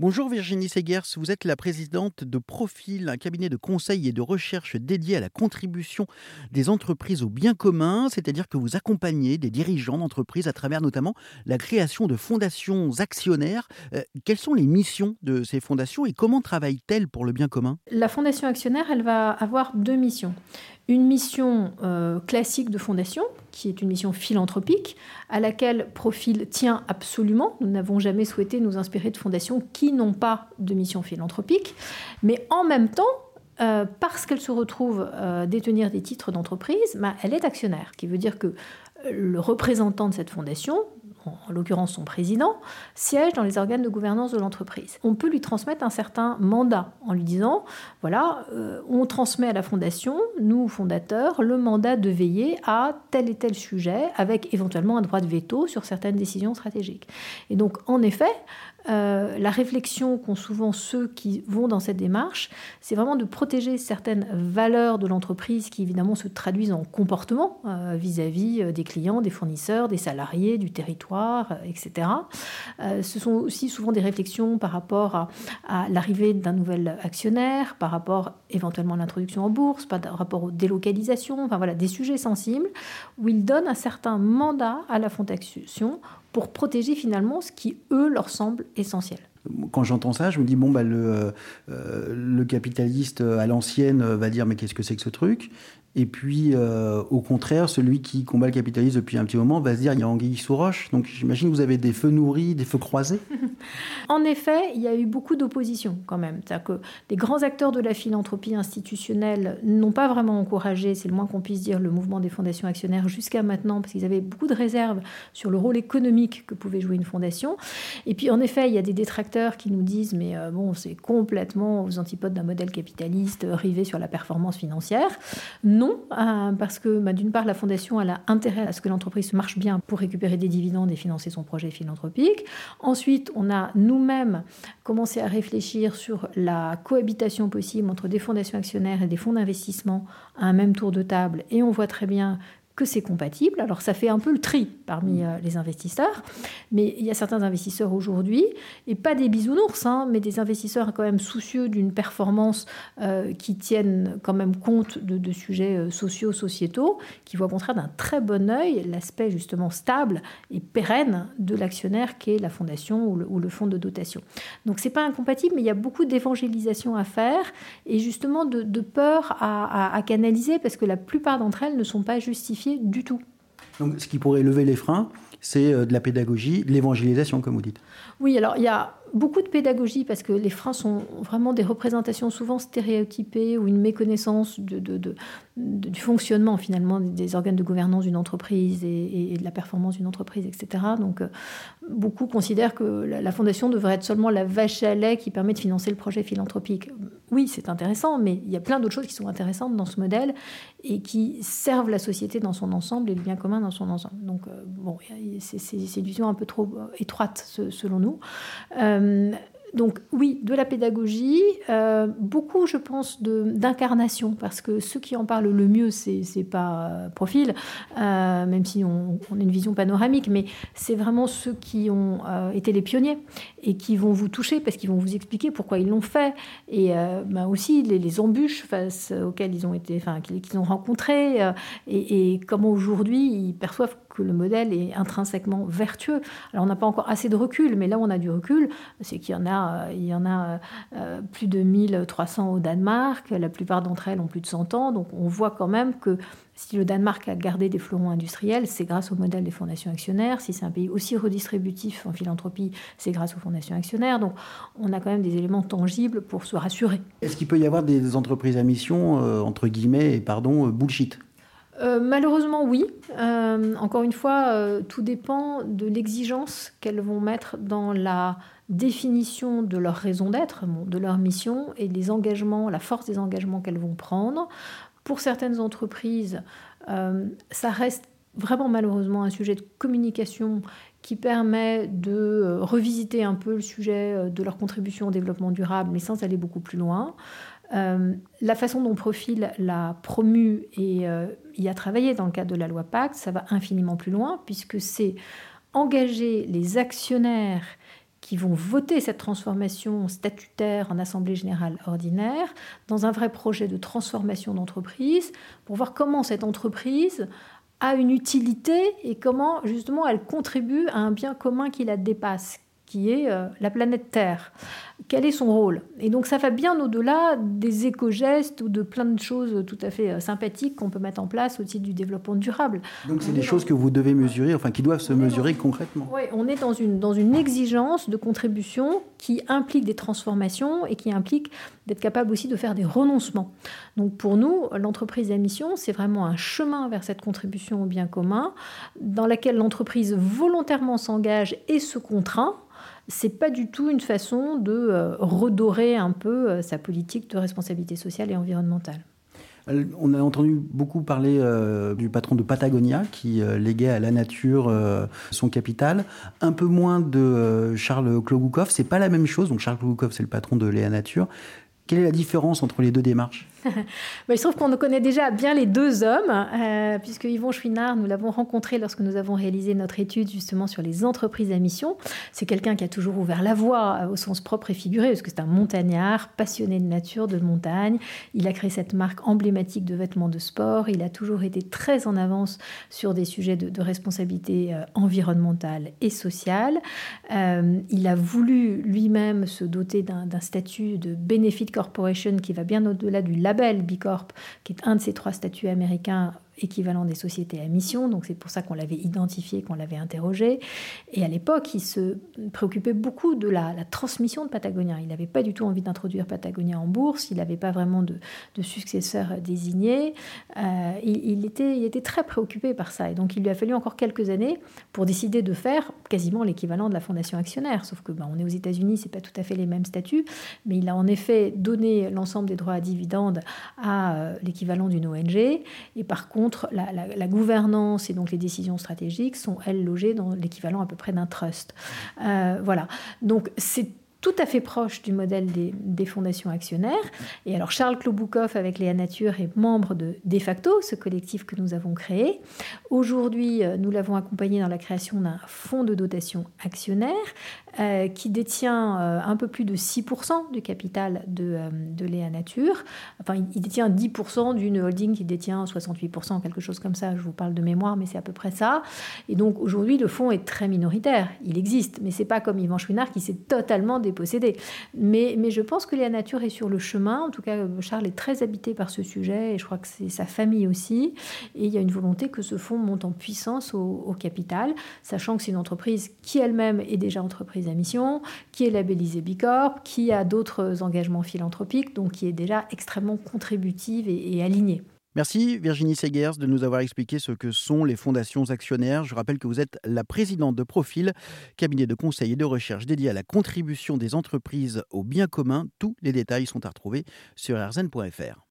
Bonjour Virginie Segers, vous êtes la présidente de Profil, un cabinet de conseil et de recherche dédié à la contribution des entreprises au bien commun, c'est-à-dire que vous accompagnez des dirigeants d'entreprises à travers notamment la création de fondations actionnaires. Euh, quelles sont les missions de ces fondations et comment travaillent-elles pour le bien commun? La fondation actionnaire, elle va avoir deux missions une mission euh, classique de fondation, qui est une mission philanthropique, à laquelle Profil tient absolument. Nous n'avons jamais souhaité nous inspirer de fondations qui n'ont pas de mission philanthropique, mais en même temps, euh, parce qu'elle se retrouve euh, détenir des titres d'entreprise, bah, elle est actionnaire, qui veut dire que le représentant de cette fondation en l'occurrence son président, siège dans les organes de gouvernance de l'entreprise. On peut lui transmettre un certain mandat en lui disant, voilà, euh, on transmet à la fondation, nous fondateurs, le mandat de veiller à tel et tel sujet, avec éventuellement un droit de veto sur certaines décisions stratégiques. Et donc, en effet, euh, la réflexion qu'ont souvent ceux qui vont dans cette démarche, c'est vraiment de protéger certaines valeurs de l'entreprise qui évidemment se traduisent en comportement euh, vis-à-vis euh, des clients, des fournisseurs, des salariés, du territoire, etc. ce sont aussi souvent des réflexions par rapport à, à l'arrivée d'un nouvel actionnaire, par rapport éventuellement à l'introduction en bourse, par rapport aux délocalisations, enfin voilà, des sujets sensibles où ils donnent un certain mandat à la fondation pour protéger finalement ce qui, eux, leur semble essentiel. Quand j'entends ça, je me dis, bon, bah, le, euh, le capitaliste à l'ancienne va dire, mais qu'est-ce que c'est que ce truc? Et puis, euh, au contraire, celui qui combat le capitalisme depuis un petit moment va se dire il y a anguille sous roche. Donc, j'imagine que vous avez des feux nourris, des feux croisés. en effet, il y a eu beaucoup d'opposition quand même. C'est-à-dire que les grands acteurs de la philanthropie institutionnelle n'ont pas vraiment encouragé, c'est le moins qu'on puisse dire, le mouvement des fondations actionnaires jusqu'à maintenant, parce qu'ils avaient beaucoup de réserves sur le rôle économique que pouvait jouer une fondation. Et puis, en effet, il y a des détracteurs qui nous disent mais euh, bon, c'est complètement aux antipodes d'un modèle capitaliste rivé sur la performance financière. Non euh, parce que bah, d'une part, la fondation a intérêt à ce que l'entreprise marche bien pour récupérer des dividendes et financer son projet philanthropique. Ensuite, on a nous-mêmes commencé à réfléchir sur la cohabitation possible entre des fondations actionnaires et des fonds d'investissement à un même tour de table, et on voit très bien que c'est compatible. Alors ça fait un peu le tri parmi euh, les investisseurs, mais il y a certains investisseurs aujourd'hui, et pas des bisounours, hein, mais des investisseurs quand même soucieux d'une performance euh, qui tienne quand même compte de, sujets euh, sociaux, sociétaux, qui voient au contraire d'un très bon œil l'aspect justement stable et pérenne de l'actionnaire qui est la fondation ou le, fonds de dotation. Donc c'est pas incompatible, mais il y a beaucoup d'évangélisation à faire et justement de, peur à canaliser parce que la plupart d'entre elles ne sont pas justifiées du tout. Donc, ce qui pourrait lever les freins, c'est euh, de la pédagogie, de l'évangélisation, comme vous dites. Oui, alors il y a beaucoup de pédagogie parce que les freins sont vraiment des représentations souvent stéréotypées ou une méconnaissance de, du fonctionnement finalement des organes de gouvernance d'une entreprise et, de la performance d'une entreprise, etc. Donc euh, beaucoup considèrent que la, fondation devrait être seulement la vache à lait qui permet de financer le projet philanthropique. Oui, c'est intéressant, mais il y a plein d'autres choses qui sont intéressantes dans ce modèle et qui servent la société dans son ensemble et le bien commun dans son ensemble. Donc euh, bon, c'est une vision un peu trop étroite selon nous. Euh, donc oui, de la pédagogie, euh, beaucoup je pense d'incarnation, parce que ceux qui en parlent le mieux, c'est pas euh, profil, même si on, a une vision panoramique, mais c'est vraiment ceux qui ont été les pionniers et qui vont vous toucher parce qu'ils vont vous expliquer pourquoi ils l'ont fait et bah aussi les, embûches face auxquelles ils ont été, enfin qu'ils ont rencontrées et, et comment aujourd'hui ils perçoivent le modèle est intrinsèquement vertueux. Alors on n'a pas encore assez de recul, mais là où on a du recul, c'est qu'il y en a, euh, il y en a euh, plus de 1300 au Danemark, la plupart d'entre elles ont plus de 100 ans, donc on voit quand même que si le Danemark a gardé des fleurons industriels, c'est grâce au modèle des fondations actionnaires. Si c'est un pays aussi redistributif en philanthropie, c'est grâce aux fondations actionnaires. Donc on a quand même des éléments tangibles pour se rassurer. Est-ce qu'il peut y avoir des entreprises à mission, euh, entre guillemets, et pardon, bullshit? Euh, malheureusement, oui. Euh, encore une fois, euh, tout dépend de l'exigence qu'elles vont mettre dans la définition de leur raison d'être, de leur mission et des engagements, la force des engagements qu'elles vont prendre. Pour certaines entreprises, ça reste vraiment malheureusement un sujet de communication qui permet de revisiter un peu le sujet de leur contribution au développement durable, mais sans aller beaucoup plus loin. Euh, la façon dont Profil l'a promu et euh, y a travaillé dans le cadre de la loi Pacte, ça va infiniment plus loin, puisque c'est engager les actionnaires qui vont voter cette transformation statutaire en Assemblée générale ordinaire dans un vrai projet de transformation d'entreprise pour voir comment cette entreprise a une utilité et comment justement elle contribue à un bien commun qui la dépasse, qui est euh, la planète Terre. Quel est son rôle? Et donc ça va bien au-delà des éco-gestes ou de plein de choses tout à fait euh, sympathiques qu'on peut mettre en place au titre du développement durable. Donc c'est des choses que vous devez mesurer, enfin qui doivent se mesurer concrètement. Oui, on est dans une, dans une exigence de contribution qui implique des transformations et qui implique d'être capable aussi de faire des renoncements. Donc pour nous, l'entreprise à mission, c'est vraiment un chemin vers cette contribution au bien commun dans laquelle l'entreprise volontairement s'engage et se contraint c'est pas du tout une façon de euh, redorer un peu euh, sa politique de responsabilité sociale et environnementale. On a entendu beaucoup parler euh, du patron de Patagonia qui léguait à la nature son capital. Un peu moins de Charles Klogoukov. C'est pas la même chose. Donc Charles Klogoukov, c'est le patron de Léa Nature. Quelle est la différence entre les deux démarches? bah, il se trouve qu'on connaît déjà bien les deux hommes, euh, puisque Yvon Chouinard, nous l'avons rencontré lorsque nous avons réalisé notre étude justement sur les entreprises à mission. C'est quelqu'un qui a toujours ouvert la voie euh, au sens propre et figuré, parce que c'est un montagnard, passionné de nature, de montagne. Il a créé cette marque emblématique de vêtements de sport. Il a toujours été très en avance sur des sujets de, responsabilité euh, environnementale et sociale. il a voulu lui-même se doter d'un statut de Benefit Corporation qui va bien au-delà du label Bicorp, qui est un de ces trois statuts américains équivalent des sociétés à mission, donc c'est pour ça qu'on l'avait identifié, qu'on l'avait interrogé. Et à l'époque, il se préoccupait beaucoup de la, transmission de Patagonia. Il n'avait pas du tout envie d'introduire Patagonia en bourse, il n'avait pas vraiment de, successeur désigné. Euh, il, était, très préoccupé par ça. Et donc il lui a fallu encore quelques années pour décider de faire quasiment l'équivalent de la fondation actionnaire. Sauf que ben, on est aux États-Unis, c'est pas tout à fait les mêmes statuts, mais il a en effet donné l'ensemble des droits à dividendes à euh, l'équivalent d'une ONG. Et par contre, la, gouvernance et donc les décisions stratégiques sont, elles, logées dans l'équivalent à peu près d'un trust. Euh, voilà. Donc, c'est tout à fait proche du modèle des, fondations actionnaires. Et alors Charles Kloboukov avec Léa Nature est membre de De facto, ce collectif que nous avons créé. Aujourd'hui, euh, nous l'avons accompagné dans la création d'un fonds de dotation actionnaire euh, qui détient euh, un peu plus de 6% du capital de, Léa Nature. Enfin, il, détient 10% d'une holding qui détient 68%, quelque chose comme ça. Je vous parle de mémoire, mais c'est à peu près ça. Et donc aujourd'hui, le fonds est très minoritaire. Il existe, mais c'est pas comme Yvan Chouinard qui s'est totalement posséder. Mais, je pense que la nature est sur le chemin. En tout cas, Charles est très habité par ce sujet et je crois que c'est sa famille aussi. Et il y a une volonté que ce fonds monte en puissance au, capital, sachant que c'est une entreprise qui elle-même est déjà entreprise à mission, qui est labellisée Bicorp, qui a d'autres engagements philanthropiques, donc qui est déjà extrêmement contributive et alignée. Merci Virginie Segers de nous avoir expliqué ce que sont les fondations actionnaires. Je rappelle que vous êtes la présidente de Profil, cabinet de conseil et de recherche dédié à la contribution des entreprises au bien commun. Tous les détails sont à retrouver sur rzn.fr.